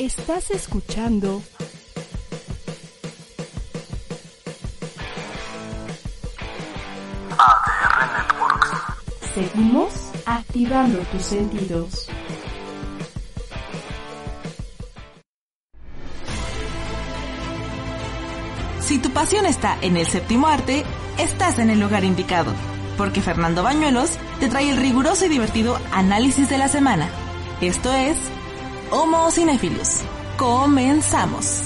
Estás escuchando ADR Networks. Seguimos activando tus sentidos. Si tu pasión está en el séptimo arte, estás en el lugar indicado, porque Fernando Bañuelos te trae el riguroso y divertido análisis de la semana. Esto es Homo Cinephilus. Comenzamos.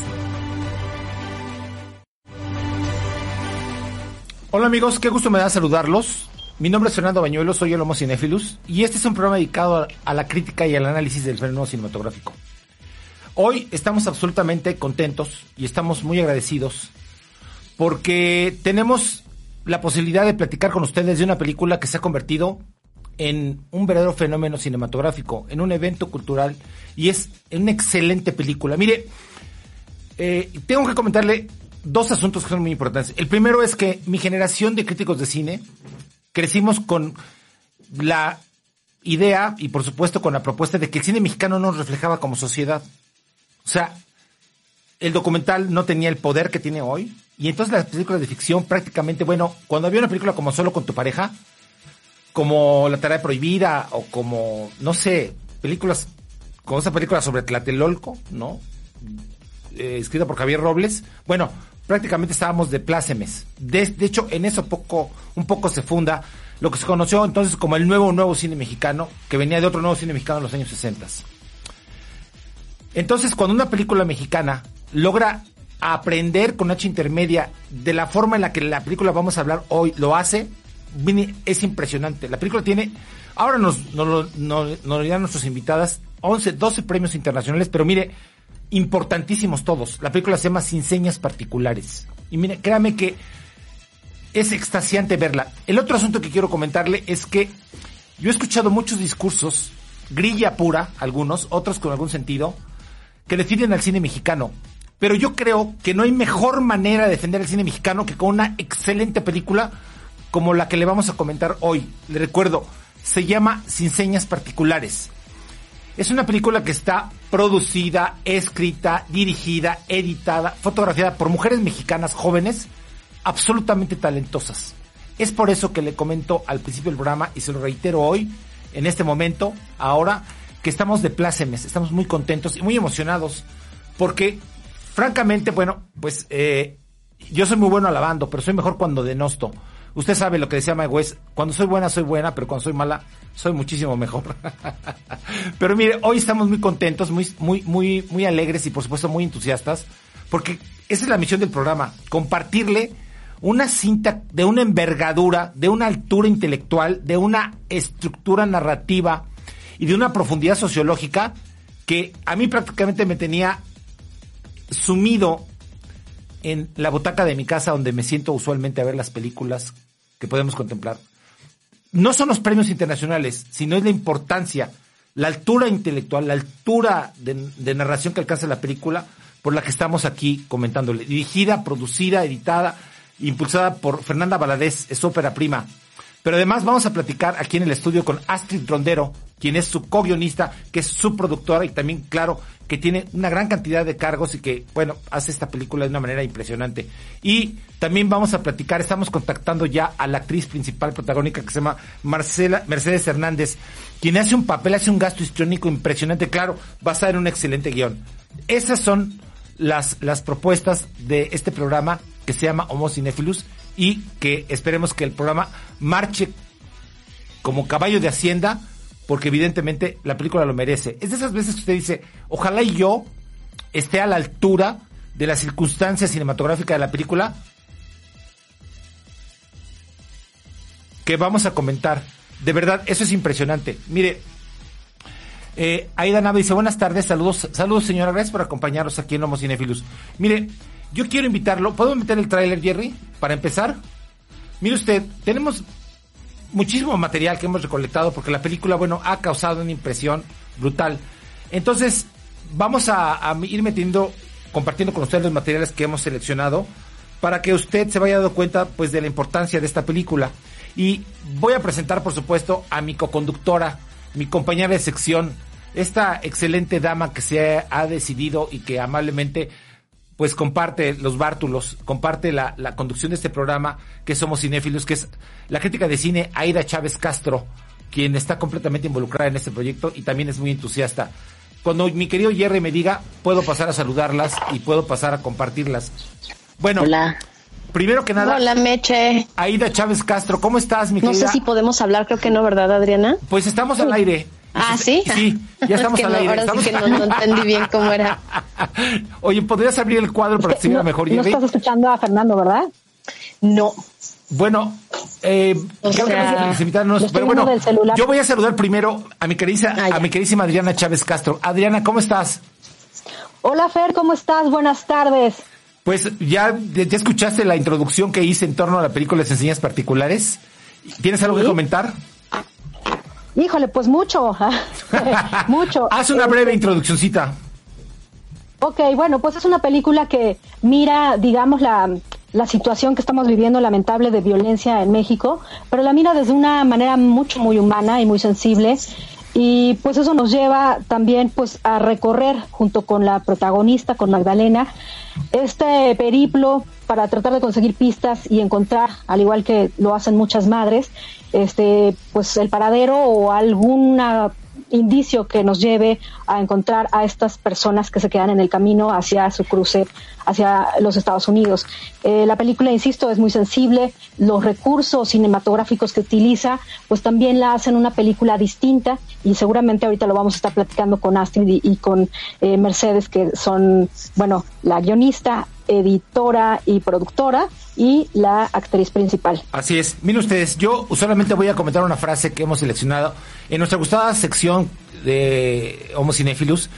Hola amigos, qué gusto me da saludarlos. Mi nombre es Fernando Bañuelos, soy el Homo Cinephilus y este es un programa dedicado a la crítica y al análisis del fenómeno cinematográfico. Hoy estamos absolutamente contentos y estamos muy agradecidos porque tenemos la posibilidad de platicar con ustedes de una película que se ha convertido en un verdadero fenómeno cinematográfico, en un evento cultural y es una excelente película. Mire, eh, tengo que comentarle dos asuntos que son muy importantes. El primero es que mi generación de críticos de cine crecimos con la idea y por supuesto con la propuesta de que el cine mexicano nos reflejaba como sociedad. O sea, el documental no tenía el poder que tiene hoy. Y entonces las películas de ficción prácticamente, bueno, cuando había una película como Solo con tu pareja, como La tarea prohibida o como, no sé, películas, como esa película sobre Tlatelolco, ¿no? Eh, escrita por Javier Robles. Bueno, prácticamente estábamos de plácemes. De, de, hecho, en eso poco, un poco se funda lo que se conoció entonces como el nuevo nuevo cine mexicano, que venía de otro nuevo cine mexicano en los años 60. Entonces, cuando una película mexicana logra aprender con H intermedia de la forma en la que la película vamos a hablar hoy lo hace, es impresionante. La película tiene, ahora nos, nos, nos, dirán nuestras invitadas, 11, 12 premios internacionales, pero mire, importantísimos todos. La película se llama Sin Señas Particulares. Y mire, créame que es extasiante verla. El otro asunto que quiero comentarle es que yo he escuchado muchos discursos, grilla pura, algunos, otros con algún sentido, que defienden al cine mexicano. Pero yo creo que no hay mejor manera de defender el cine mexicano que con una excelente película como la que le vamos a comentar hoy. Le recuerdo, se llama Sin Señas Particulares. Es una película que está producida, escrita, dirigida, editada, fotografiada por mujeres mexicanas jóvenes absolutamente talentosas. Es por eso que le comento al principio del programa y se lo reitero hoy, en este momento, ahora, que estamos de plácemes, estamos muy contentos y muy emocionados porque, francamente, bueno, pues eh, yo soy muy bueno alabando, pero soy mejor cuando denosto. Usted sabe lo que decía West, cuando soy buena soy buena, pero cuando soy mala soy muchísimo mejor. pero mire, hoy estamos muy contentos, muy, muy, muy, muy alegres y por supuesto muy entusiastas, porque esa es la misión del programa, compartirle una cinta de una envergadura, de una altura intelectual, de una estructura narrativa y de una profundidad sociológica que a mí prácticamente me tenía sumido en la butaca de mi casa donde me siento usualmente a ver las películas que podemos contemplar. No son los premios internacionales, sino es la importancia, la altura intelectual, la altura de, narración que alcanza la película por la que estamos aquí comentándole. Dirigida, producida, editada, impulsada por Fernanda Valadez, es ópera prima. Pero además vamos a platicar aquí en el estudio con Astrid Rondero, quien es su co-guionista, que es su productora y también, claro, que tiene una gran cantidad de cargos y que, bueno, hace esta película de una manera impresionante. Y también vamos a platicar, estamos contactando ya a la actriz principal protagónica que se llama Marcela, Mercedes Hernández, quien hace un papel, hace un gasto histriónico impresionante, claro, estar en un excelente guion. Esas son las, las propuestas de este programa que se llama Homo Cinephilus y que esperemos que el programa marche como caballo de hacienda porque evidentemente la película lo merece. Es de esas veces que usted dice, ojalá y yo esté a la altura de la circunstancia cinematográfica de la película que vamos a comentar. De verdad, eso es impresionante. Mire, Eh, Aida Nava dice, buenas tardes, saludos, saludos señora, gracias por acompañarnos aquí en Homo Cinefilus. Mire, yo quiero invitarlo, ¿puedo meter el tráiler, Jerry? Para empezar. Mire usted, tenemos muchísimo material que hemos recolectado porque la película, bueno, ha causado una impresión brutal. Entonces, vamos a, ir metiendo, compartiendo con ustedes los materiales que hemos seleccionado para que usted se vaya dando cuenta, pues, de la importancia de esta película. Y voy a presentar, por supuesto, a mi coconductora, mi compañera de sección, esta excelente dama que se ha decidido y que amablemente pues comparte los bártulos, comparte la, la, conducción de este programa que somos cinéfilos, que es la crítica de cine Aida Chávez Castro, quien está completamente involucrada en este proyecto y también es muy entusiasta. Cuando mi querido Jerry me diga, puedo pasar a saludarlas y puedo pasar a compartirlas. Bueno, Hola. primero que nada, Hola, Meche. Aida Chávez Castro, ¿cómo estás, mi No querida? sé si podemos hablar, creo que no, ¿verdad, Adriana? Pues estamos al aire. Ah, ¿sí? Sí, ya estamos Es que al no, aire. Ahora estamos sí que no, no entendí bien cómo era. Oye, ¿podrías abrir el cuadro para que se vea no, mejor, no estás escuchando a Fernando, ¿verdad? No. Bueno, eh, O creo que sea, no no pero bueno, yo voy a saludar primero a mi querida, Ah, a mi queridísima Adriana Chávez Castro. Adriana, ¿cómo estás? Hola Fer, ¿cómo estás? Buenas tardes. Pues ya, ya escuchaste la introducción que hice en torno a la película Las Enseñas Particulares. ¿Tienes algo que Sí. comentar? Híjole, pues mucho, mucho. Haz una Este, breve introduccióncita. Ok, bueno, pues es una película que mira, digamos, la, la situación que estamos viviendo lamentable de violencia en México, pero la mira desde una manera mucho, muy humana y muy sensible. Y pues eso nos lleva también pues a recorrer junto con la protagonista, con Magdalena, este periplo para tratar de conseguir pistas y encontrar, al igual que lo hacen muchas madres, este pues el paradero o alguna indicio que nos lleve a encontrar a estas personas que se quedan en el camino hacia su cruce hacia los Estados Unidos. Eh, la película, insisto, es muy sensible. Los recursos cinematográficos que utiliza, pues también la hacen una película distinta y seguramente ahorita lo vamos a estar platicando con Astrid y, y con eh, Mercedes, que son, bueno, la guionista, editora y productora y la actriz principal. Así es. Miren ustedes, yo solamente voy a comentar una frase que hemos seleccionado en nuestra gustada sección de Homo Cinephilus,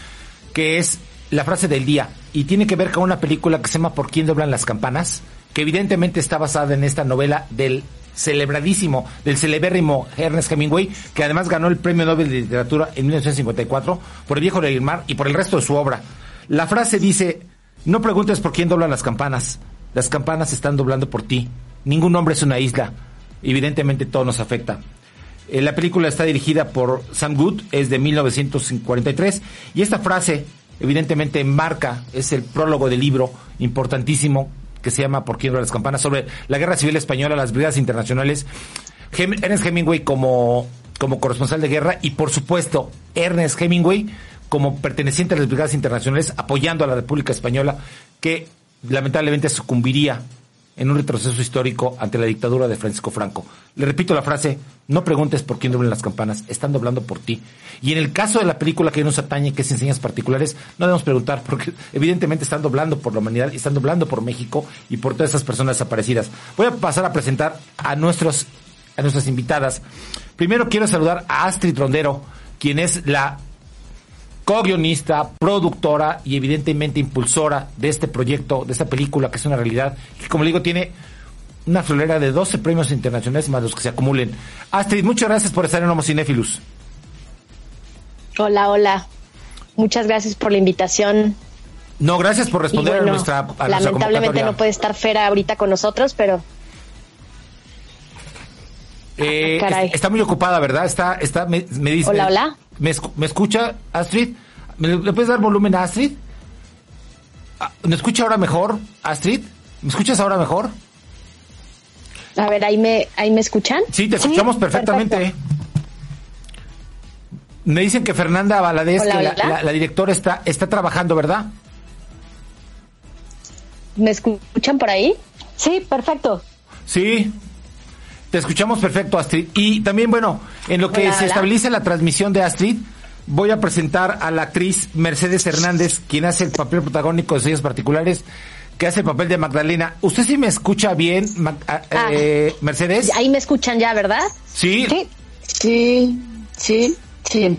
que es la frase del día. Y tiene que ver con una película que se llama ¿Por quién doblan las campanas? Que evidentemente está basada en esta novela del celebradísimo, del celebérrimo Ernest Hemingway, que además ganó el Premio Nobel de Literatura en 1954 por El viejo del mar y por el resto de su obra. La frase dice, no preguntes por quién doblan las campanas, las campanas están doblando por ti. Ningún hombre es una isla. Evidentemente todo nos afecta. Eh, la película está dirigida por Sam Good, es de 1943, y esta frase evidentemente marca, es el prólogo del libro importantísimo que se llama Por quién doblan las campanas, sobre la guerra civil española, las brigadas internacionales. Ernest Hemingway como, como corresponsal de guerra y por supuesto Ernest Hemingway como perteneciente a las brigadas internacionales apoyando a la República Española que lamentablemente sucumbiría en un retroceso histórico ante la dictadura de Francisco Franco. Le repito la frase, no preguntes por quién doblan las campanas, están doblando por ti. Y en el caso de la película que nos atañe, que es Enseñas Particulares, no debemos preguntar, porque evidentemente están doblando por la humanidad, están doblando por México y por todas esas personas desaparecidas. Voy a pasar a presentar a nuestros a nuestras invitadas. Primero quiero saludar a Astrid Rondero, quien es la co-guionista, productora y evidentemente impulsora de este proyecto, de esta película que es una realidad, que como le digo tiene una florera de 12 premios internacionales más los que se acumulen. Astrid, muchas gracias por estar en Homo Cinéfilos. Hola, hola. Muchas gracias por la invitación. No, gracias por responder bueno, a nuestra, a lamentablemente no puede estar Fera ahorita con nosotros, pero Eh, Ah, caray. es- está muy ocupada, ¿verdad? Está, está, me, me dice. Hola, hola. ¿Me, escu- me escucha, Astrid? ¿Me, ¿Le puedes dar volumen a Astrid? Ah, ¿Me escucha ahora mejor, Astrid? ¿Me escuchas ahora mejor? a ver, ahí me, ahí me escuchan. Sí, te Sí, escuchamos perfectamente. perfecto. Me dicen que Fernanda Valadez, Hola, que la, hola. la- la directora, está, está trabajando, ¿verdad? ¿Me escuchan por ahí? Sí, perfecto. Sí. Te escuchamos perfecto, Astrid. Y también, bueno, en lo que Hola, se hola. estabiliza la transmisión de Astrid, voy a presentar a la actriz Mercedes Hernández, quien hace el papel protagónico de Sellos Particulares, que hace el papel de Magdalena. ¿Usted sí me escucha bien, Ma- a- Ah. eh, Mercedes? Ahí me escuchan ya, ¿verdad? Sí. Sí, Sí, sí, sí.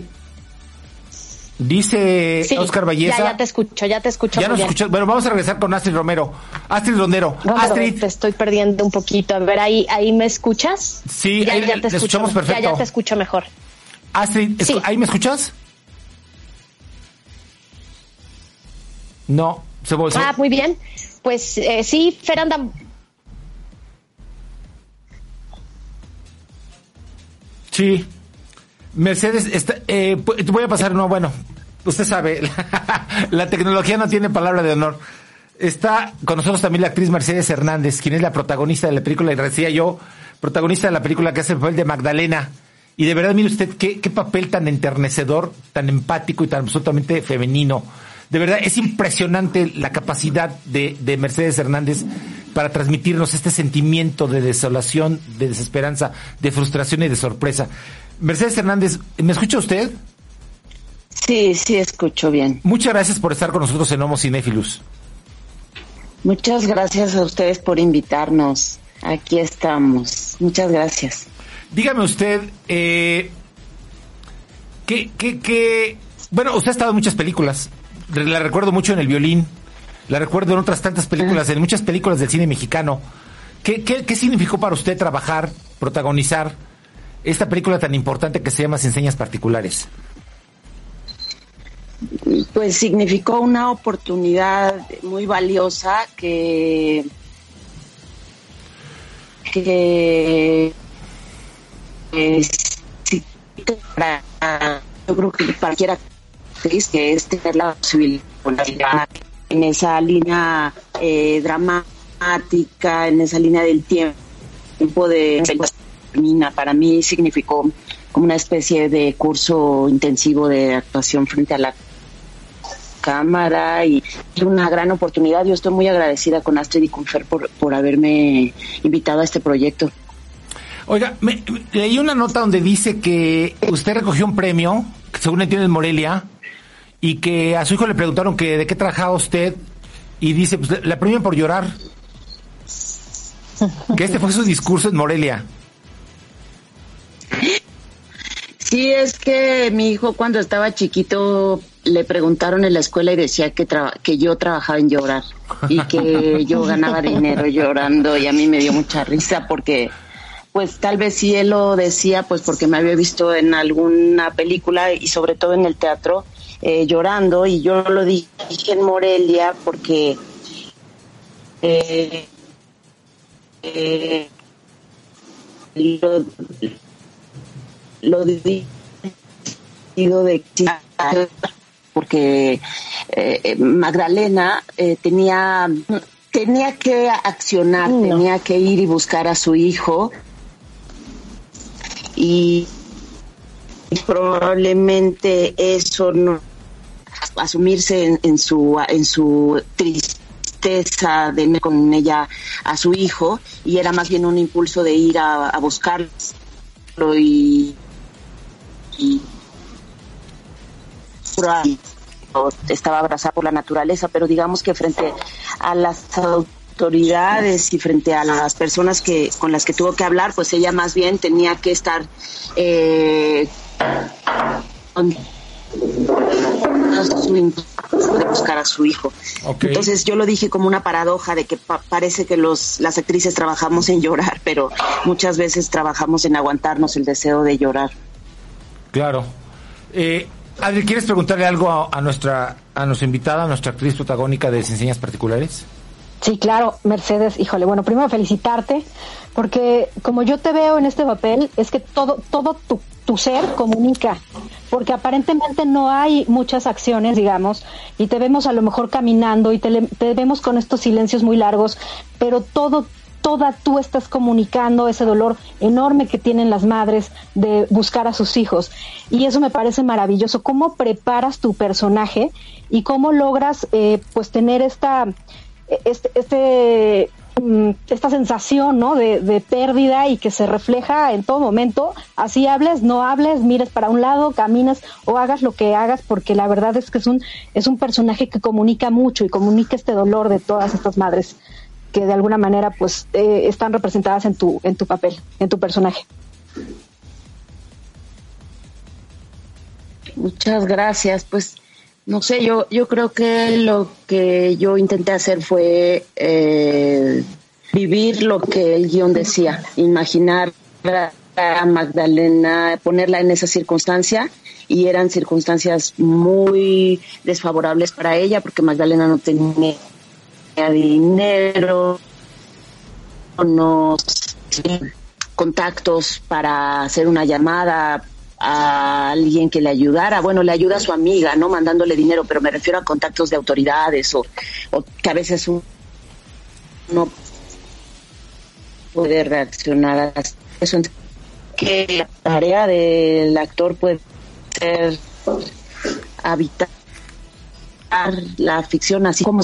Dice Sí, Oscar Valleza. Ya, ya te escucho, ya te escucho. Ya nos escuchas. Bueno, vamos a regresar con Astrid Romero. Astrid Rondero. No, pero Astrid, te estoy perdiendo un poquito. A ver, ahí, ahí me escuchas. Sí, ya, ahí ya te escucho. escuchamos perfecto. Ya, ya te escucho mejor. Astrid, Sí. ¿ahí me escuchas? No, se volvió. Ah, muy bien. Pues eh, sí, Fer anda Sí. Mercedes, está, eh, te voy a pasar, no, bueno, usted sabe, la tecnología no tiene palabra de honor. Está con nosotros también la actriz Mercedes Hernández, quien es la protagonista de la película, y decía yo, protagonista de la película que hace el papel de Magdalena. Y de verdad, mire usted, qué, qué papel tan enternecedor, tan empático y tan absolutamente femenino. De verdad, es impresionante la capacidad de, de Mercedes Hernández para transmitirnos este sentimiento de desolación, de desesperanza, de frustración y de sorpresa. Mercedes Hernández, ¿me escucha usted? Sí, sí, escucho bien. Muchas gracias por estar con nosotros en Homo Cinéfilos. Muchas gracias a ustedes por invitarnos. Aquí estamos. Muchas gracias. Dígame usted, eh, ¿qué, qué, qué? Bueno, usted ha estado en muchas películas. La recuerdo mucho en El Violín. La recuerdo en otras tantas películas, en muchas películas del cine mexicano. ¿Qué, qué, qué significó para usted trabajar, protagonizar esta película tan importante que se llama Sin Señas Particulares? Pues significó una oportunidad muy valiosa que que es, sí, para yo creo que para cualquier actriz que es tener la posibilidad en esa línea eh, dramática, en esa línea del tiempo de para mí significó como una especie de curso intensivo de actuación frente a la cámara y una gran oportunidad. Yo estoy muy agradecida con Astrid y con Fer por, por haberme invitado a este proyecto. Oiga, me- leí una nota donde dice que usted recogió un premio, según entiendo en Morelia, y que a su hijo le preguntaron que de qué trabajaba usted, y dice, pues la premian por llorar. Que este fue su discurso en Morelia. Sí, es que mi hijo cuando estaba chiquito le preguntaron en la escuela y decía que, que yo trabajaba en llorar y que yo ganaba dinero llorando y a mí me dio mucha risa porque pues tal vez si él lo decía pues porque me había visto en alguna película y sobre todo en el teatro eh, llorando y yo lo dije en Morelia porque eh, eh, lo, lo di- digo de porque eh, Magdalena eh, tenía tenía que accionar, tenía que ir y buscar a su hijo. Y probablemente eso no asumirse en, en su en su tristeza de con ella a su hijo y era más bien un impulso de ir a, buscarlo y, y estaba abrazada por la naturaleza, pero digamos que frente a las autoridades y frente a las personas que con las que tuvo que hablar, pues ella más bien tenía que estar eh, su de buscar a su hijo. Ok. Entonces yo lo dije como una paradoja de que pa- parece que los las actrices trabajamos en llorar, pero muchas veces trabajamos en aguantarnos el deseo de llorar. Claro. Eh, Adri, ¿quieres preguntarle algo a, a nuestra a nuestra invitada, a nuestra actriz protagónica de Sin Señas Particulares? Sí, claro, Mercedes, híjole, bueno, primero felicitarte, porque como yo te veo en este papel, es que todo, todo tu, tu ser comunica, porque aparentemente no hay muchas acciones, digamos, y te vemos a lo mejor caminando y te, te vemos con estos silencios muy largos, pero todo, toda tú estás comunicando ese dolor enorme que tienen las madres de buscar a sus hijos. Y eso me parece maravilloso. ¿Cómo preparas tu personaje y cómo logras eh, pues tener esta este, este mm, esta sensación ¿no? de, de pérdida y que se refleja en todo momento, así hables, no hables, mires para un lado, camines o hagas lo que hagas, porque la verdad es que es un, es un personaje que comunica mucho y comunica este dolor de todas estas madres que de alguna manera pues eh, están representadas en tu, en tu papel, en tu personaje. muchas gracias. Pues no sé, yo, yo creo que lo que yo intenté hacer fue eh, vivir lo que el guion decía, imaginar a Magdalena, ponerla en esa circunstancia y eran circunstancias muy desfavorables para ella porque Magdalena no tenía dinero, no contactos para hacer una llamada a alguien que le ayudara. Bueno, le ayuda a su amiga, ¿no? Mandándole dinero, pero me refiero a contactos de autoridades o, que a veces uno no puede reaccionar a eso. Que la tarea del actor puede ser habitar la ficción así como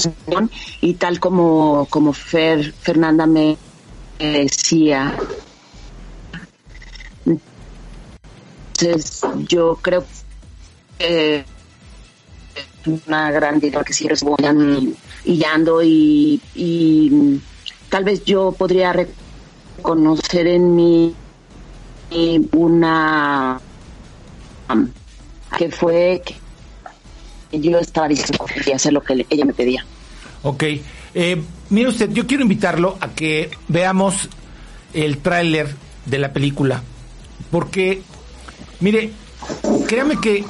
y tal como como Fer, Fernanda me decía entonces yo creo que una gran directora que si voy hillando y, y tal vez yo podría reconocer en mí una que fue que yo estaba diciendo que hacer lo que ella me pedía. Ok. Eh, mire usted, yo quiero invitarlo a que veamos el tráiler de la película. Porque, mire, créame que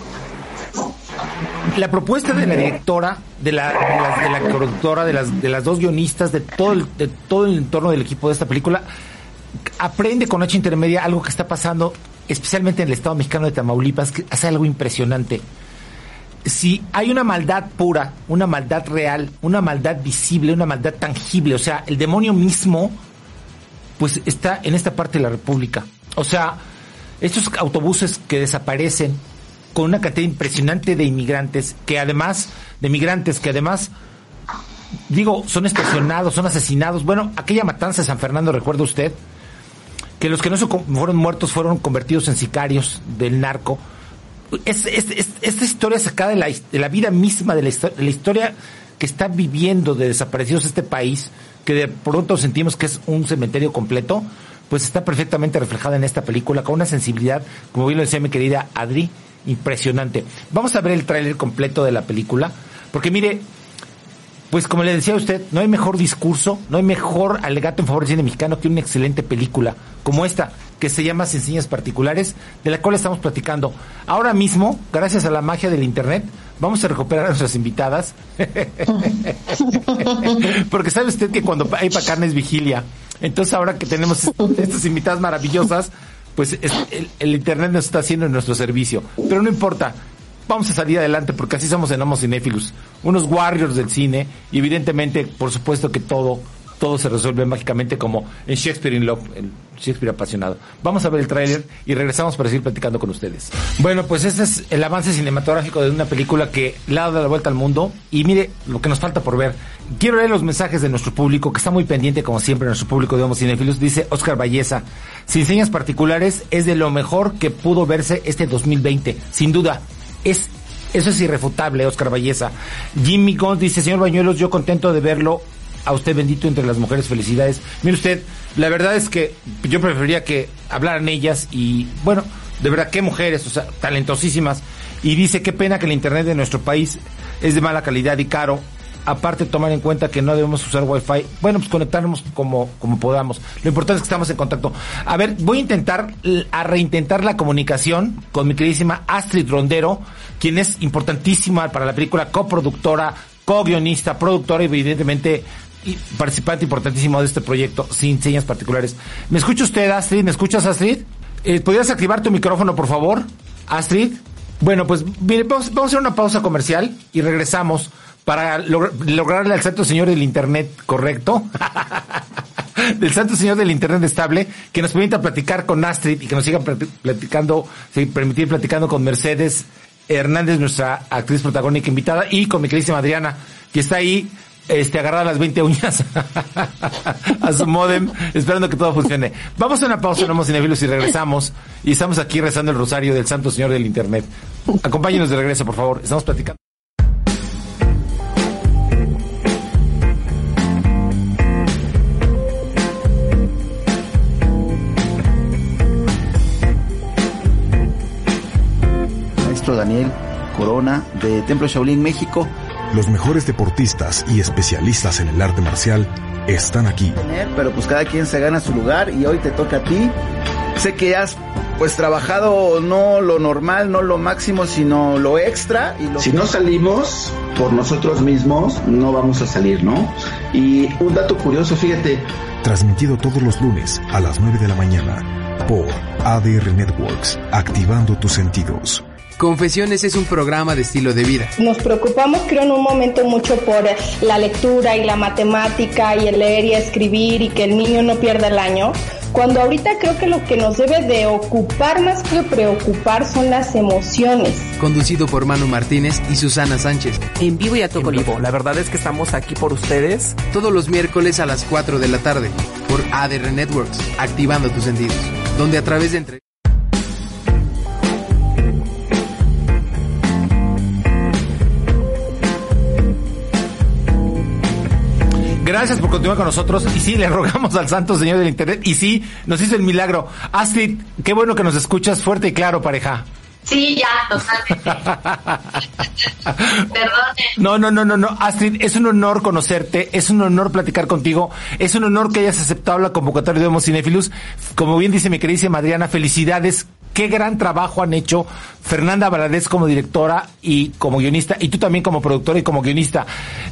la propuesta de la directora, de la, de la, productora, de las, de las dos guionistas, de todo, el, de todo el entorno del equipo de esta película, aprende con H intermedia algo que está pasando especialmente en el Estado mexicano de Tamaulipas, que hace algo impresionante. Si hay una maldad pura, una maldad real, una maldad visible, una maldad tangible, o sea, el demonio mismo, pues está en esta parte de la República. O sea, estos autobuses que desaparecen con una cantidad impresionante de inmigrantes, que además, de migrantes, que además, digo, son extorsionados, son asesinados. Bueno, aquella matanza de San Fernando, ¿recuerda usted? que los que no fueron muertos fueron convertidos en sicarios del narco. Es, esta historia sacada de la, de la vida misma, de la, de la, historia que está viviendo de desaparecidos este país, que de pronto sentimos que es un cementerio completo, pues está perfectamente reflejada en esta película con una sensibilidad, como bien lo decía mi querida Adri, impresionante. Vamos a ver el tráiler completo de la película, porque mire, pues como le decía a usted, no hay mejor discurso, no hay mejor alegato en favor del cine mexicano que una excelente película como esta, que se llama Sin Particulares, de la cual estamos platicando. Ahora mismo, gracias a la magia del Internet, vamos a recuperar a nuestras invitadas. Porque sabe usted que cuando hay para carnes vigilia, entonces ahora que tenemos estas invitadas maravillosas, pues el, el Internet nos está haciendo en nuestro servicio. Pero no importa, vamos a salir adelante porque así somos en Homo Cinéfilos, unos warriors del cine y evidentemente, por supuesto que todo todo se resuelve mágicamente como en Shakespeare in Love, en Shakespeare apasionado. Vamos a ver el tráiler y regresamos para seguir platicando con ustedes. Bueno, pues este es el avance cinematográfico de una película que le dado la vuelta al mundo y mire lo que nos falta por ver. Quiero leer los mensajes de nuestro público, que está muy pendiente como siempre nuestro público de Homo Cinéfilos. Dice Oscar Valleza, sin señas particulares es de lo mejor que pudo verse este 2020, sin duda es eso es irrefutable, Oscar Valleza. Jimmy Gons dice, señor Bañuelos, yo contento de verlo. A usted bendito entre las mujeres, felicidades. Mire usted, la verdad es que yo preferiría que hablaran ellas y, bueno, de verdad, qué mujeres, o sea, talentosísimas. Y dice, qué pena que el Internet de nuestro país es de mala calidad y caro aparte tomar en cuenta que no debemos usar wifi, bueno, pues conectarnos como, como podamos. Lo importante es que estamos en contacto. A ver, voy a intentar, a reintentar la comunicación con mi queridísima Astrid Rondero, quien es importantísima para la película, coproductora, co-guionista, productora y evidentemente participante importantísimo de este proyecto, sin señas particulares. ¿Me escucha usted, Astrid? ¿Me escuchas, Astrid? Eh, ¿Podrías activar tu micrófono, por favor? Astrid. Bueno, pues mire, vamos a hacer una pausa comercial y regresamos para lograrle al Santo Señor del Internet correcto, del Santo Señor del Internet estable, que nos permita platicar con Astrid y que nos siga platicando, permitir platicando con Mercedes Hernández, nuestra actriz protagónica invitada, y con mi queridísima Adriana, que está ahí este, agarrada las 20 uñas a su modem, esperando que todo funcione. Vamos a una pausa en Cinefilos y regresamos. Y estamos aquí rezando el rosario del Santo Señor del Internet. Acompáñenos de regreso, por favor. Estamos platicando. Daniel Corona de Templo Shaolin México. Los mejores deportistas y especialistas en el arte marcial están aquí. Pero pues cada quien se gana su lugar y hoy te toca a ti. Sé que has pues trabajado no lo normal, no lo máximo, sino lo extra. Y lo... Si no salimos por nosotros mismos, no vamos a salir, ¿no? Y un dato curioso, fíjate. Transmitido todos los lunes a las 9 de la mañana por ADR Networks, activando tus sentidos. Confesiones es un programa de estilo de vida. Nos preocupamos, creo, en un momento mucho por la lectura y la matemática y el leer y escribir y que el niño no pierda el año. Cuando ahorita creo que lo que nos debe de ocupar más que preocupar son las emociones. Conducido por Manu Martínez y Susana Sánchez. En vivo y a todo vivo. La verdad es que estamos aquí por ustedes. Todos los miércoles a las 4 de la tarde por ADR Networks, activando tus sentidos. Donde a través de entre Gracias por continuar con nosotros. Y sí, le rogamos al Santo Señor del Internet. Y sí, nos hizo el milagro. Astrid, qué bueno que nos escuchas fuerte y claro, pareja. Sí, ya, totalmente. Perdone. No, no, no, no, no. Astrid, es un honor conocerte, es un honor platicar contigo, es un honor que hayas aceptado la convocatoria de Homo Cinefilus. Como bien dice mi querida Adriana, felicidades qué gran trabajo han hecho Fernanda Valadez como directora y como guionista, y tú también como productora y como guionista.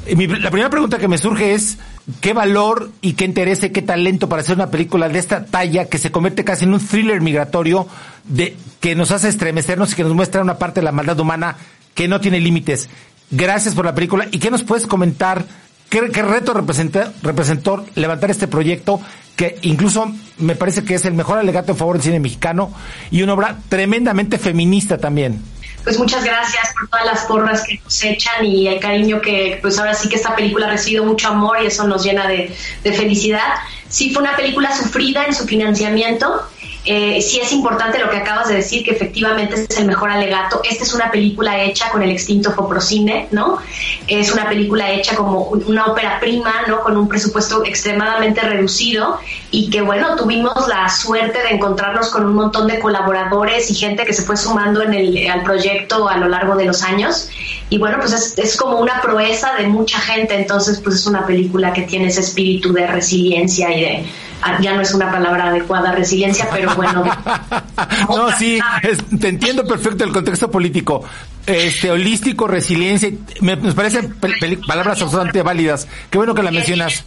La primera pregunta que me surge es, ¿qué valor y qué interés y qué talento para hacer una película de esta talla que se convierte casi en un thriller migratorio de, que nos hace estremecernos y que nos muestra una parte de la maldad humana que no tiene límites? Gracias por la película. ¿Y qué nos puedes comentar ¿Qué, reto representó, levantar este proyecto que incluso me parece que es el mejor alegato en favor del cine mexicano y una obra tremendamente feminista también? Pues muchas gracias por todas las porras que nos echan y el cariño que pues ahora sí que esta película ha recibido mucho amor y eso nos llena de, de felicidad. Sí fue una película sufrida en su financiamiento, eh, sí es importante lo que acabas de decir, que efectivamente este es el mejor alegato. Esta es una película hecha con el extinto Foprocine, ¿no? Es una película hecha como una ópera prima, ¿no? Con un presupuesto extremadamente reducido y que, bueno, tuvimos la suerte de encontrarnos con un montón de colaboradores y gente que se fue sumando en el, al proyecto a lo largo de los años. Y bueno, pues es, es como una proeza de mucha gente, entonces pues es una película que tiene ese espíritu de resiliencia y de ya no es una palabra adecuada, resiliencia, pero bueno. no, sí, te entiendo perfecto el contexto político. Este, holístico, resiliencia, me, nos parecen palabras absolutamente válidas. Qué bueno que la mencionas.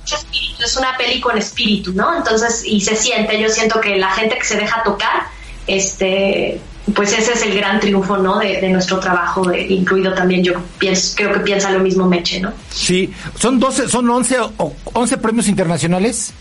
Es una peli con espíritu, ¿no? Entonces, y se siente, yo siento que la gente que se deja tocar, este, pues ese es el gran triunfo, ¿no? De, nuestro trabajo, incluido también yo pienso, creo que piensa lo mismo Meche, ¿no? Sí, son 12, son 11 o 11 premios internacionales.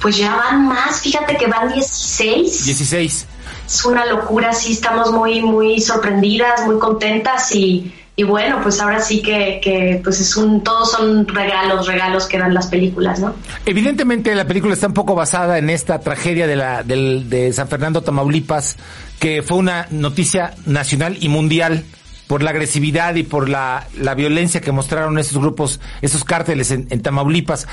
Pues ya van más, fíjate que van 16. 16. Es una locura, sí, estamos muy, muy sorprendidas, muy contentas y, y bueno, pues ahora sí que, que, pues es un, todos son regalos, regalos que dan las películas, ¿no? Evidentemente la película está un poco basada en esta tragedia de la, del, de San Fernando, Tamaulipas, que fue una noticia nacional y mundial por la agresividad y por la, la violencia que mostraron esos grupos, esos cárteles en, Tamaulipas.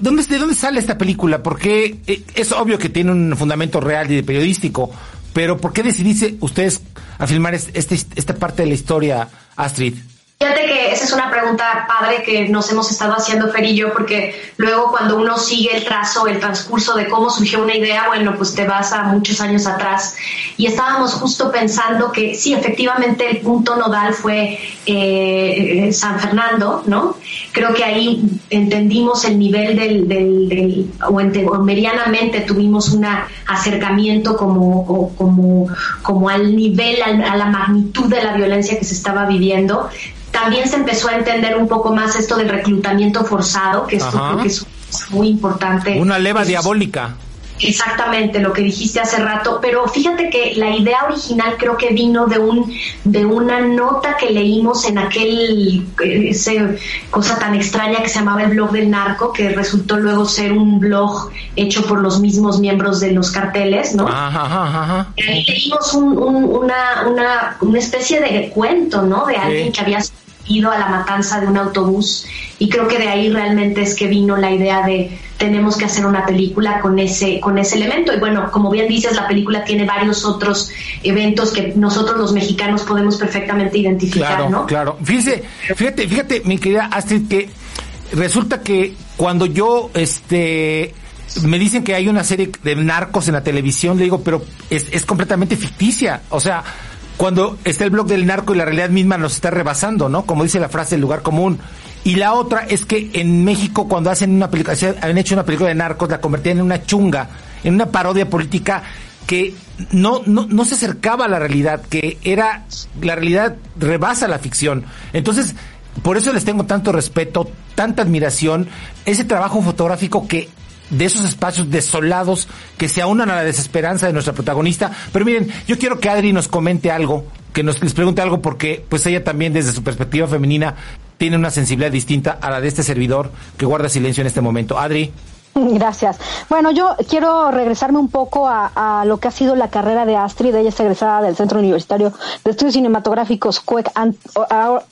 ¿Dónde, ¿De dónde sale esta película? Porque eh, es obvio que tiene un fundamento real y periodístico, pero ¿por qué decidiste ustedes a filmar este, esta parte de la historia, Astrid? Fíjate que esa es una pregunta padre que nos hemos estado haciendo Fer y yo, porque luego cuando uno sigue el trazo, el transcurso de cómo surgió una idea, bueno, pues te vas a muchos años atrás. Y estábamos justo pensando que sí, efectivamente el punto nodal fue eh, San Fernando, ¿no? Creo que ahí entendimos el nivel del, del, o, medianamente tuvimos un acercamiento como, como, como al nivel, a la magnitud de la violencia que se estaba viviendo también se empezó a entender un poco más esto del reclutamiento forzado, que esto es muy importante. Una leva diabólica. Exactamente lo que dijiste hace rato, pero fíjate que la idea original creo que vino de un de una nota que leímos en aquel ese cosa tan extraña que se llamaba el blog del narco, que resultó luego ser un blog hecho por los mismos miembros de los carteles, ¿no? Ajá, Ahí leímos una, una, una especie de cuento, ¿no? De alguien que había debido a la matanza de un autobús y creo que de ahí realmente es que vino la idea de tenemos que hacer una película con ese con ese elemento y bueno como bien dices la película tiene varios otros eventos que nosotros los mexicanos podemos perfectamente identificar Claro, no claro. Fíjese, fíjate, fíjate, mi querida Astrid, que resulta que cuando yo, este, me dicen que hay una serie de narcos en la televisión, le digo, pero es, es completamente ficticia. O sea, cuando está el blog del narco y la realidad misma nos está rebasando, ¿no? Como dice la frase, el lugar común. Y la otra es que en México cuando hacen una película, han hecho una película de narcos, la convertían en una chunga, en una parodia política que no, no, no se acercaba a la realidad, que era, la realidad rebasa la ficción. Entonces, por eso les tengo tanto respeto, tanta admiración, ese trabajo fotográfico que de esos espacios desolados que se aunan a la desesperanza de nuestra protagonista. Pero miren, yo quiero que Adri nos comente algo, que nos les pregunte algo porque pues ella también desde su perspectiva femenina tiene una sensibilidad distinta a la de este servidor que guarda silencio en este momento. Adri. Gracias. Bueno, yo quiero regresarme un poco a, lo que ha sido la carrera de Astrid. Ella es egresada del Centro Universitario de Estudios Cinematográficos CUEC,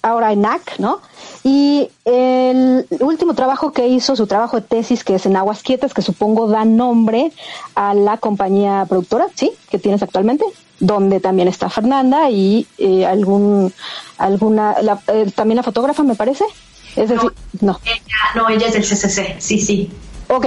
ahora ENAC, ¿no? Y el último trabajo que hizo, su trabajo de tesis, que es en Aguas Quietas, que supongo da nombre a la compañía productora, ¿sí? Que tienes actualmente, donde también está Fernanda y eh, algún, alguna, la- eh, también la fotógrafa, me parece. Es decir, no. Ella, no ella es del CCC sí sí Ok,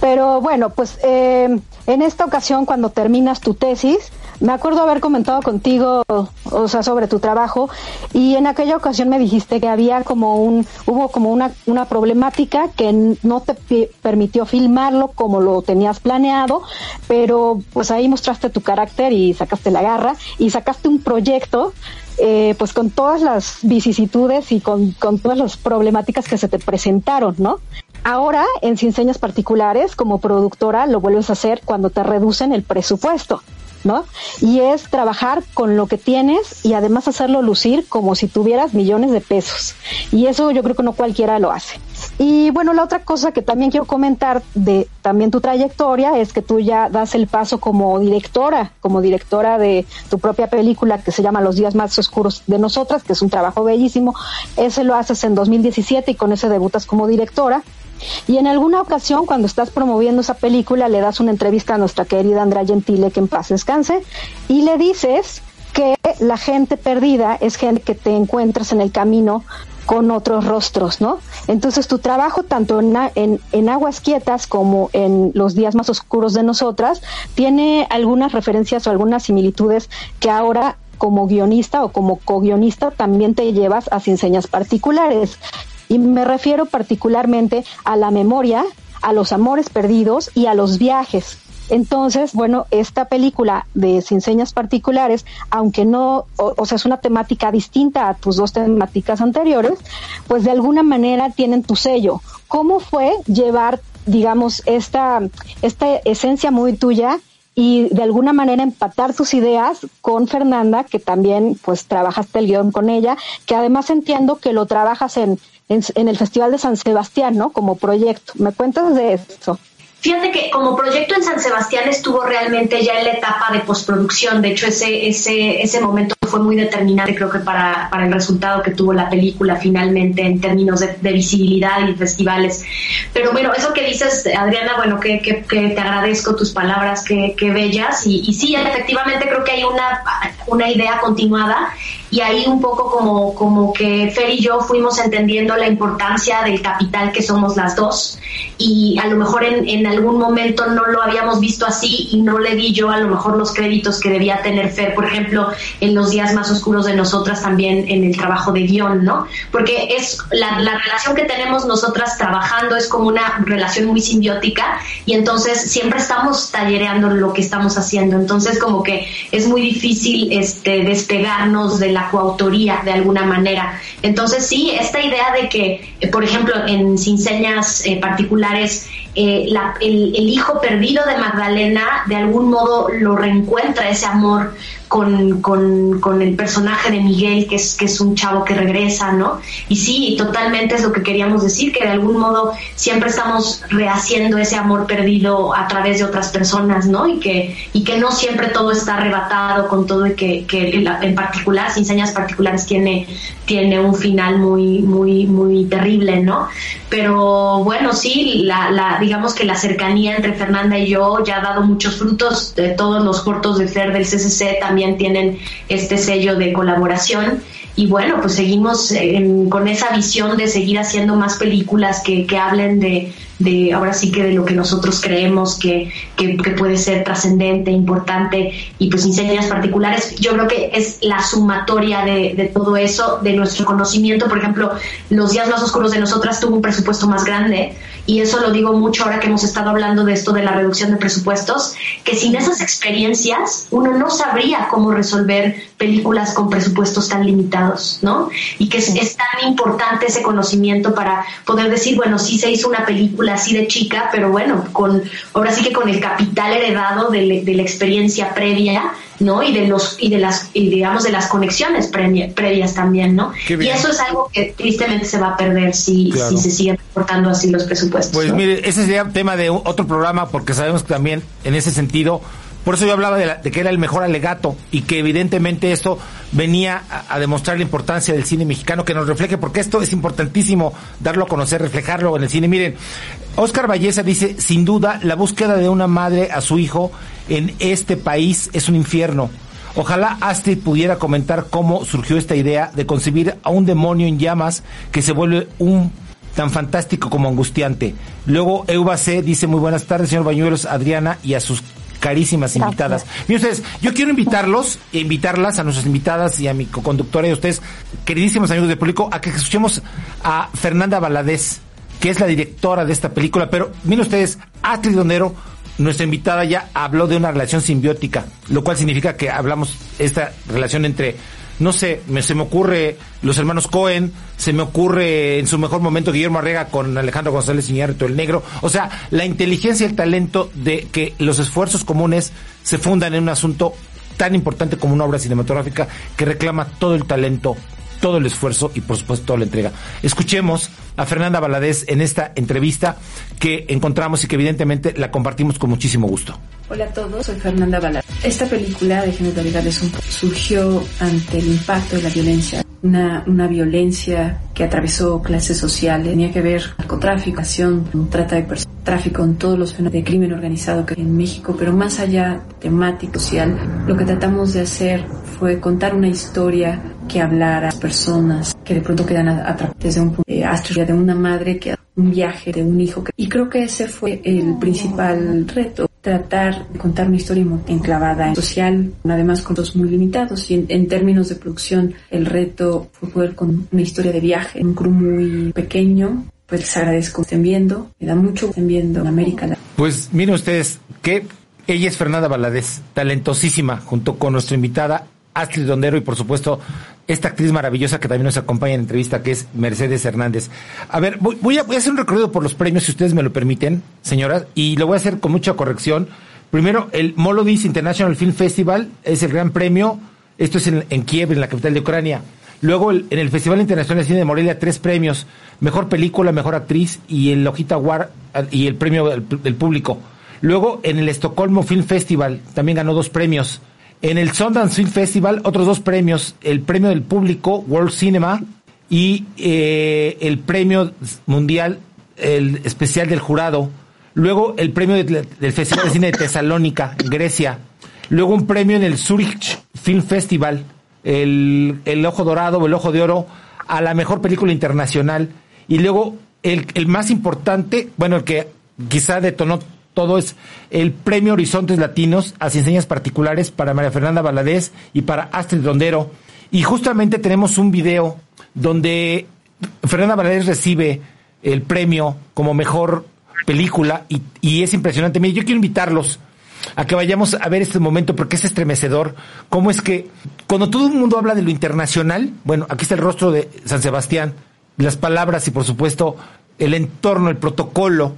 pero bueno, pues eh, en esta ocasión cuando terminas tu tesis, me acuerdo haber comentado contigo, o sea, sobre tu trabajo, y en aquella ocasión me dijiste que había como un, hubo como una, una problemática que no te permitió filmarlo como lo tenías planeado, pero pues ahí mostraste tu carácter y sacaste la garra y sacaste un proyecto eh, pues con todas las vicisitudes y con, con todas las problemáticas que se te presentaron, ¿no? Ahora, en Sin Señas Particulares, como productora, lo vuelves a hacer cuando te reducen el presupuesto, ¿no? Y es trabajar con lo que tienes y además hacerlo lucir como si tuvieras millones de pesos. Y eso yo creo que no cualquiera lo hace. Y bueno, la otra cosa que también quiero comentar de también tu trayectoria es que tú ya das el paso como directora, como directora de tu propia película que se llama Los días más oscuros de nosotras, que es un trabajo bellísimo. Ese lo haces en 2017 y con ese debutas como directora. Y en alguna ocasión, cuando estás promoviendo esa película, le das una entrevista a nuestra querida Andrea Gentile, que en paz descanse, y le dices que la gente perdida es gente que te encuentras en el camino con otros rostros, ¿no? Entonces tu trabajo tanto en, en, en Aguas Quietas como en los días más oscuros de nosotras tiene algunas referencias o algunas similitudes que ahora como guionista o como co-guionista también te llevas a sin señas particulares. Y me refiero particularmente a la memoria, a los amores perdidos y a los viajes. Entonces, bueno, esta película de Sin Señas Particulares, aunque no, o, o sea, es una temática distinta a tus dos temáticas anteriores, pues de alguna manera tienen tu sello. ¿Cómo fue llevar, digamos, esta, esta esencia muy tuya y de alguna manera empatar tus ideas con Fernanda, que también pues trabajaste el guion con ella, que además entiendo que lo trabajas en, en, en el Festival de San Sebastián, ¿no? Como proyecto. ¿Me cuentas de eso? Fíjate que como proyecto en San Sebastián estuvo realmente ya en la etapa de postproducción. De hecho, ese, ese, ese momento fue muy determinante, creo que para, para el resultado que tuvo la película finalmente en términos de, visibilidad y festivales. Pero bueno, eso que dices, Adriana, bueno, que, que, que te agradezco tus palabras, que, que bellas. Y, y sí, efectivamente creo que hay una, una idea continuada y ahí un poco como, como que Fer y yo fuimos entendiendo la importancia del capital que somos las dos y a lo mejor en, en algún momento no lo habíamos visto así y no le di yo a lo mejor los créditos que debía tener Fer, por ejemplo, en los días más oscuros de nosotras también en el trabajo de guion, ¿no? Porque es la, la relación que tenemos nosotras trabajando es como una relación muy simbiótica y entonces siempre estamos tallereando lo que estamos haciendo, entonces como que es muy difícil este despegarnos de la coautoría de alguna manera. Entonces sí, esta idea de que, eh, por ejemplo, en Sin Señas eh, Particulares, eh, el hijo perdido de Magdalena de algún modo lo reencuentra ese amor con, con, con, el personaje de Miguel, que es, que es un chavo que regresa, ¿no? Y sí, totalmente es lo que queríamos decir, que de algún modo siempre estamos rehaciendo ese amor perdido a través de otras personas, ¿no? Y que, y que no siempre todo está arrebatado con todo y que, que en particular, sin señas particulares, tiene, tiene un final muy, muy, muy terrible, ¿no? Pero bueno, sí, la, la, digamos que la cercanía entre Fernanda y yo ya ha dado muchos frutos, de todos los cortos de Fer del CCC también tienen este sello de colaboración y bueno, pues seguimos con esa visión de seguir haciendo más películas que, hablen de, ahora sí que de lo que nosotros creemos que, que, puede ser trascendente, importante y pues señas particulares. Yo creo que es la sumatoria de, de, todo eso, de nuestro conocimiento. Por ejemplo, Los días más oscuros de nosotras tuvo un presupuesto más grande y eso lo digo mucho ahora que hemos estado hablando de esto de la reducción de presupuestos, que sin esas experiencias uno no sabría cómo resolver películas con presupuestos tan limitados, ¿no? Y que es, es tan importante ese conocimiento para poder decir, bueno, sí se hizo una película así de chica, pero bueno, con ahora sí que con el capital heredado de, de la experiencia previa, ¿no? Y de los y de las y digamos de las conexiones previas también, ¿no? Y eso es algo que tristemente se va a perder si, si se siguen reportando así los presupuestos. Pues mire, ese sería tema de otro programa porque sabemos que también en ese sentido por eso yo hablaba de, que era el mejor alegato y que evidentemente esto venía a, demostrar la importancia del cine mexicano, que nos refleje, porque esto es importantísimo darlo a conocer, reflejarlo en el cine. Miren, Oscar Valleza dice, sin duda, la búsqueda de una madre a su hijo en este país es un infierno. Ojalá Astrid pudiera comentar cómo surgió esta idea de concebir a un demonio en llamas que se vuelve un tan fantástico como angustiante. Luego Euba C dice muy buenas tardes, señor Bañuelos, Adriana y a sus carísimas invitadas. Miren ustedes, yo quiero invitarlos e invitarlas a nuestras invitadas y a mi co-conductora y a ustedes, queridísimos amigos del público, a que escuchemos a Fernanda Valadez, que es la directora de esta película. Pero miren ustedes, Astrid Donero, nuestra invitada ya habló de una relación simbiótica, lo cual significa que hablamos esta relación entre no sé, me, se me ocurre los hermanos Cohen, se me ocurre en su mejor momento Guillermo Arrega con Alejandro González Iñárritu el Negro. O sea, la inteligencia y el talento de que los esfuerzos comunes se fundan en un asunto tan importante como una obra cinematográfica que reclama todo el talento, todo el esfuerzo y por supuesto toda la entrega. Escuchemos a Fernanda Valadez en esta entrevista que encontramos y que evidentemente la compartimos con muchísimo gusto. Hola a todos, soy Fernanda Valadez. Esta película de Generalidades surgió ante el impacto de la violencia, una, violencia que atravesó clases sociales, tenía que ver narcotráfico, trata de personas, tráfico en todos los fenómenos de crimen organizado que hay en México, pero más allá temático, social, lo que tratamos de hacer fue contar una historia que hablara a personas que de pronto quedan atrapadas desde un punto de astro, de una madre que un viaje de un hijo. Y creo que ese fue el principal reto, tratar de contar una historia enclavada en social, además con dos muy limitados. Y en, términos de producción, el reto fue poder con una historia de viaje, un crew muy pequeño. Pues les agradezco que estén viendo, me da mucho que estén viendo en América. Pues miren ustedes que ella es Fernanda Valadez, talentosísima, junto con nuestra invitada Astrid Dondero y por supuesto esta actriz maravillosa que también nos acompaña en la entrevista, que es Mercedes Hernández. A ver, voy, a, hacer un recorrido por los premios, si ustedes me lo permiten, señoras, y lo voy a hacer con mucha corrección. Primero, el Molodis International Film Festival es el gran premio. Esto es en, Kiev, en la capital de Ucrania. Luego, en el Festival Internacional de Cine de Morelia, tres premios. Mejor película, mejor actriz y el Lojita War y el premio del público. Luego, en el Estocolmo Film Festival, también ganó dos premios en el Sundance Film Festival, otros dos premios, el premio del público, World Cinema, y eh, el premio mundial, el especial del jurado. Luego el premio del Festival de Cine de Tesalónica, Grecia. Luego un premio en el Zurich Film Festival, el, el Ojo Dorado o el Ojo de Oro, a la mejor película internacional. Y luego el, el más importante, bueno, el que quizá detonó todo es el Premio Horizontes Latinos a Ciencias Particulares para María Fernanda Valadez y para Astrid Rondero. Y justamente tenemos un video donde Fernanda Valadez recibe el premio como mejor película y, es impresionante. Mire, yo quiero invitarlos a que vayamos a ver este momento porque es estremecedor. Cómo es que cuando todo el mundo habla de lo internacional, bueno, aquí está el rostro de San Sebastián, las palabras y por supuesto el entorno, el protocolo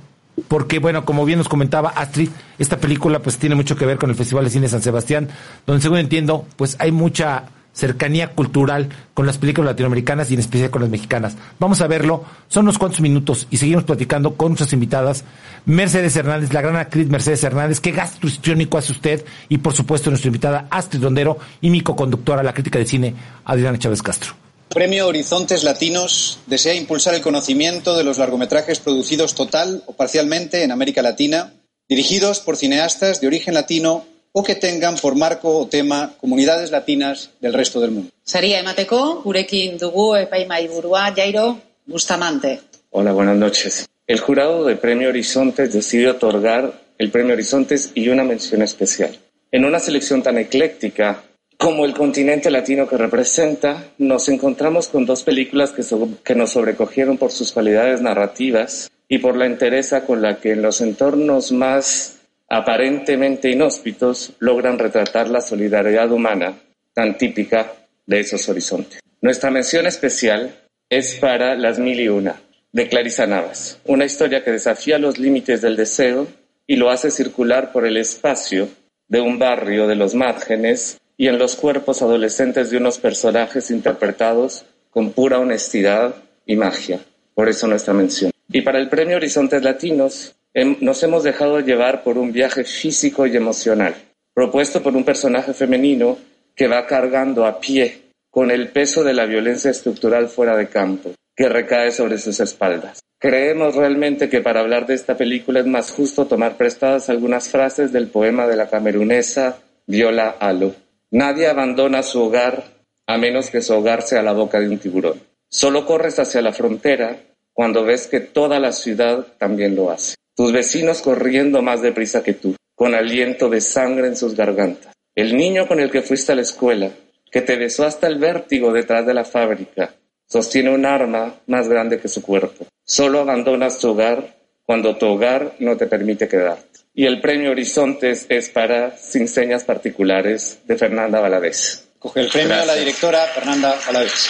porque bueno, como bien nos comentaba Astrid, esta película pues tiene mucho que ver con el Festival de Cine San Sebastián, donde según entiendo, pues hay mucha cercanía cultural con las películas latinoamericanas y en especial con las mexicanas. Vamos a verlo, son unos cuantos minutos y seguimos platicando con nuestras invitadas, Mercedes Hernández, la gran actriz Mercedes Hernández, qué gasto histriónico hace usted y por supuesto nuestra invitada Astrid Rondero y mi co-conductora, la crítica de cine Adriana Chávez Castro. Premio Horizontes Latinos desea impulsar el conocimiento de los largometrajes producidos total o parcialmente en América Latina, dirigidos por cineastas de origen latino o que tengan por marco o tema comunidades latinas del resto del mundo. Saria emateko, gurekin dugu epaimaiburua Jairo Bustamante. Hola, buenas noches. El jurado de Premio Horizontes decidió otorgar el Premio Horizontes y una mención especial. En una selección tan ecléctica como el continente latino que representa, nos encontramos con dos películas que, que nos sobrecogieron por sus cualidades narrativas y por la entereza con la que en los entornos más aparentemente inhóspitos logran retratar la solidaridad humana tan típica de esos horizontes. Nuestra mención especial es para Las Mil y Una, de Clarisa Navas, una historia que desafía los límites del deseo y lo hace circular por el espacio de un barrio de los márgenes y en los cuerpos adolescentes de unos personajes interpretados con pura honestidad y magia. Por eso nuestra mención. Y para el Premio Horizontes Latinos nos hemos dejado llevar por un viaje físico y emocional, propuesto por un personaje femenino que va cargando a pie con el peso de la violencia estructural fuera de campo, que recae sobre sus espaldas. Creemos realmente que para hablar de esta película es más justo tomar prestadas algunas frases del poema de la camerunesa Viola Alo. Nadie abandona su hogar a menos que su hogar sea la boca de un tiburón. Solo corres hacia la frontera cuando ves que toda la ciudad también lo hace. Tus vecinos corriendo más deprisa que tú, con aliento de sangre en sus gargantas. El niño con el que fuiste a la escuela, que te besó hasta el vértigo detrás de la fábrica, sostiene un arma más grande que su cuerpo. Solo abandonas tu hogar cuando tu hogar no te permite quedarte. Y el premio Horizontes es para Sin Señas Particulares de Fernanda Valadez. Coge el premio a la directora Fernanda Valadez.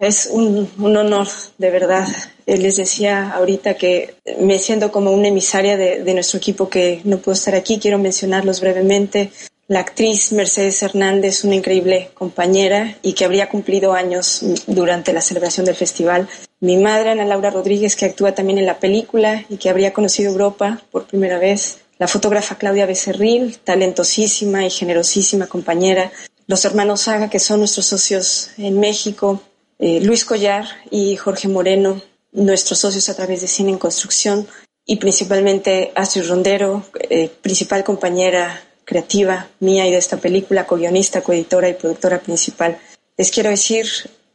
Es un, un, honor, de verdad. Les decía ahorita que me siento como una emisaria de, de, nuestro equipo que no puedo estar aquí. Quiero mencionarlos brevemente. La actriz Mercedes Hernández, una increíble compañera y que habría cumplido años durante la celebración del festival. Mi madre, Ana Laura Rodríguez, que actúa también en la película y que habría conocido Europa por primera vez. La fotógrafa Claudia Becerril, talentosísima y generosísima compañera. Los hermanos Saga, que son nuestros socios en México, eh, Luis Collar y Jorge Moreno, nuestros socios a través de Cine en Construcción, y principalmente Astrid Rondero, eh, principal compañera creativa mía y de esta película, co-guionista, coeditora y productora principal. Les quiero decir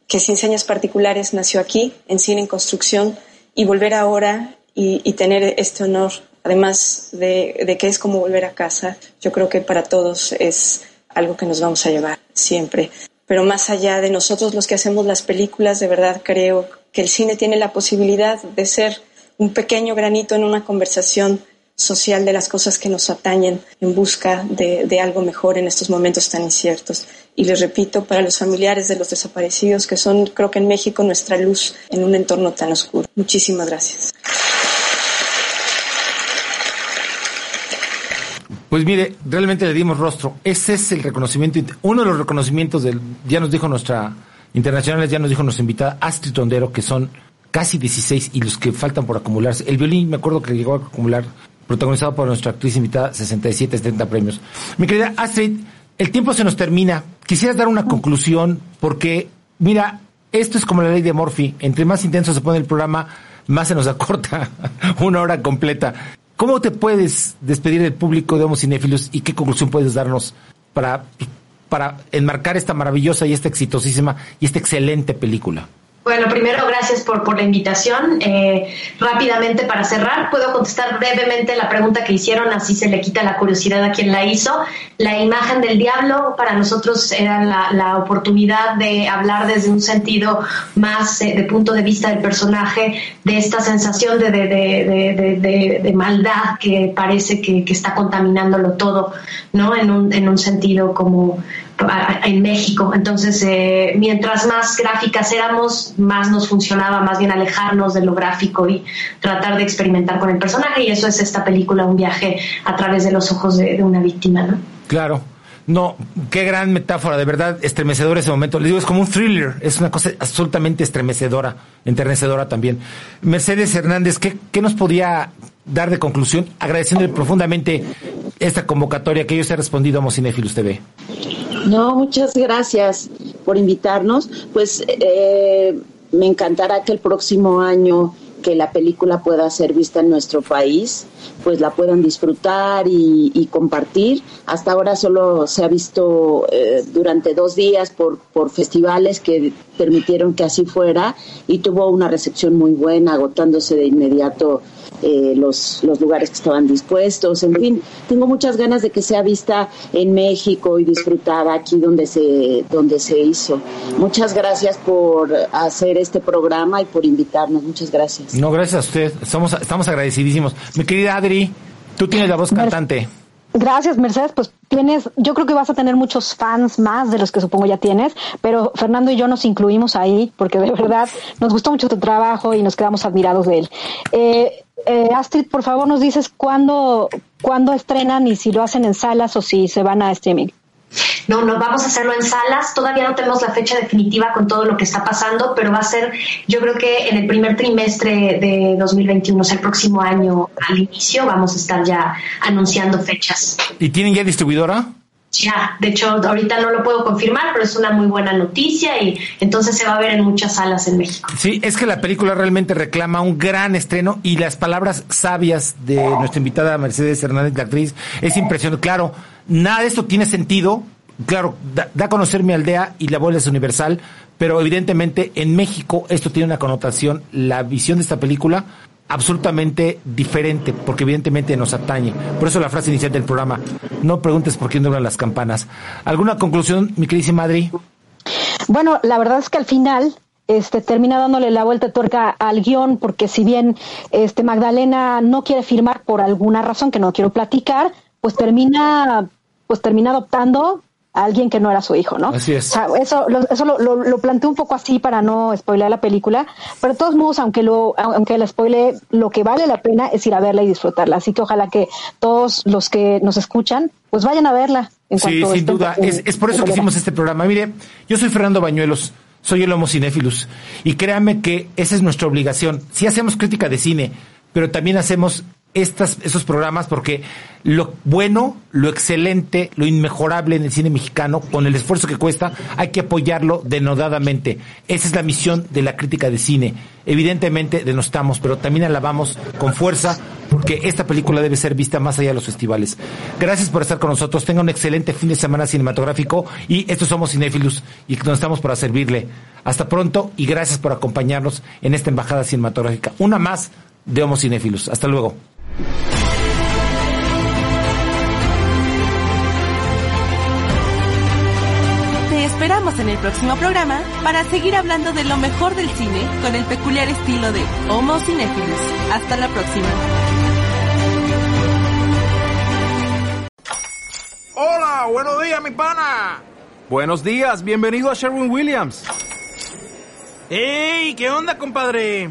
que Sin Señas Particulares nació aquí, en Cine en Construcción, y volver ahora y, tener este honor, además de, de que es como volver a casa, yo creo que para todos es algo que nos vamos a llevar siempre pero más allá de nosotros los que hacemos las películas, de verdad creo que el cine tiene la posibilidad de ser un pequeño granito en una conversación social de las cosas que nos atañen en busca de, de, algo mejor en estos momentos tan inciertos. Y les repito, para los familiares de los desaparecidos, que son, creo que en México, nuestra luz en un entorno tan oscuro. Muchísimas gracias. Pues mire, realmente le dimos rostro. Ese es el reconocimiento, uno de los reconocimientos del, ya nos dijo nuestra, internacionales, ya nos dijo nuestra invitada Astrid Tondero, que son casi 16 y los que faltan por acumularse. El violín, me acuerdo que llegó a acumular, protagonizado por nuestra actriz invitada, 67, 70 premios. Mi querida Astrid, el tiempo se nos termina. Quisieras dar una conclusión, porque, mira, esto es como la ley de Morphy. Entre más intenso se pone el programa, más se nos acorta una hora completa. ¿Cómo te puedes despedir del público de Homo Cinéfilos y qué conclusión puedes darnos para, para enmarcar esta maravillosa y esta exitosísima y esta excelente película? Bueno, primero, gracias por, por la invitación. Eh, rápidamente, para cerrar, puedo contestar brevemente la pregunta que hicieron, así se le quita la curiosidad a quien la hizo. La imagen del diablo para nosotros era la, la oportunidad de hablar desde un sentido más eh, de punto de vista del personaje, de esta sensación de, de, de, de, maldad que parece que, que, está contaminándolo todo, ¿no? En un, en un sentido como en México. Entonces, eh, mientras más gráficas éramos, más nos funcionaba, más bien alejarnos de lo gráfico y tratar de experimentar con el personaje. Y eso es esta película, un viaje a través de los ojos de, de una víctima, ¿no? Claro. No, qué gran metáfora, de verdad, estremecedor ese momento. Les digo, es como un thriller, es una cosa absolutamente estremecedora, enternecedora también. Mercedes Hernández, ¿qué, qué nos podía dar de conclusión, agradeciéndole profundamente esta convocatoria que ellos ha respondido a Mocinéfilos TV? No, muchas gracias por invitarnos. Pues eh, me encantará que el próximo año que la película pueda ser vista en nuestro país, pues la puedan disfrutar y, compartir. Hasta ahora solo se ha visto eh, durante dos días por, por festivales que permitieron que así fuera y tuvo una recepción muy buena, agotándose de inmediato eh, los, los lugares que estaban dispuestos. En fin, tengo muchas ganas de que sea vista en México y disfrutada aquí donde se, donde se hizo. Muchas gracias por hacer este programa y por invitarnos. Muchas gracias. No, gracias a usted. Estamos, estamos agradecidísimos. Mi querida Adri, tú tienes la voz cantante. Gracias, Mercedes. Pues tienes, yo creo que vas a tener muchos fans más de los que supongo ya tienes, pero Fernando y yo nos incluimos ahí porque de verdad nos gustó mucho tu trabajo y nos quedamos admirados de él. Eh, eh, Astrid, por favor, nos dices cuándo, cuándo estrenan y si lo hacen en salas o si se van a streaming. No, no vamos a hacerlo en salas. Todavía no tenemos la fecha definitiva con todo lo que está pasando, pero va a ser, yo creo que en el primer trimestre de 2021, o sea, el próximo año al inicio, vamos a estar ya anunciando fechas. ¿Y tienen ya distribuidora? Ya, de hecho, ahorita no lo puedo confirmar, pero es una muy buena noticia y entonces se va a ver en muchas salas en México. Sí, es que la película realmente reclama un gran estreno y las palabras sabias de nuestra invitada Mercedes Hernández, la actriz, es impresionante. Claro, nada de esto tiene sentido. Claro, da, a conocer mi aldea y la bola es universal, pero evidentemente en México esto tiene una connotación, la visión de esta película absolutamente diferente, porque evidentemente nos atañe. Por eso la frase inicial del programa, no preguntes por quién doblan las campanas. ¿Alguna conclusión, mi queridísima Madrid? Bueno, la verdad es que al final este termina dándole la vuelta de tuerca al guion porque si bien este Magdalena no quiere firmar por alguna razón que no quiero platicar, pues termina pues termina adoptando a alguien que no era su hijo, ¿no? Así es. O sea, eso lo, eso lo, lo, lo planteé un poco así para no spoiler la película, pero de todos modos, aunque lo aunque la spoile, lo que vale la pena es ir a verla y disfrutarla. Así que ojalá que todos los que nos escuchan, pues vayan a verla. En sí, cuanto sin duda. Es, es por eso que hicimos este programa. Mire, yo soy Fernando Bañuelos. Soy el Homo Cinéfilus. Y créanme que esa es nuestra obligación. Sí hacemos crítica de cine, pero también hacemos estas, esos programas porque lo bueno, lo excelente, lo inmejorable en el cine mexicano, con el esfuerzo que cuesta, hay que apoyarlo denodadamente. Esa es la misión de la crítica de cine. Evidentemente denostamos, pero también alabamos con fuerza porque esta película debe ser vista más allá de los festivales. Gracias por estar con nosotros. Tenga un excelente fin de semana cinematográfico y estos somos Cinéfilos y nos estamos para servirle. Hasta pronto y gracias por acompañarnos en esta embajada cinematográfica. Una más de Homo Cinéfilos. Hasta luego. Te esperamos en el próximo programa para seguir hablando de lo mejor del cine con el peculiar estilo de Homo Cinéfilos. Hasta la próxima. Hola, buenos días, mi pana. Buenos días, bienvenido a Sherwin Williams. ¡Ey! ¿Qué onda, compadre?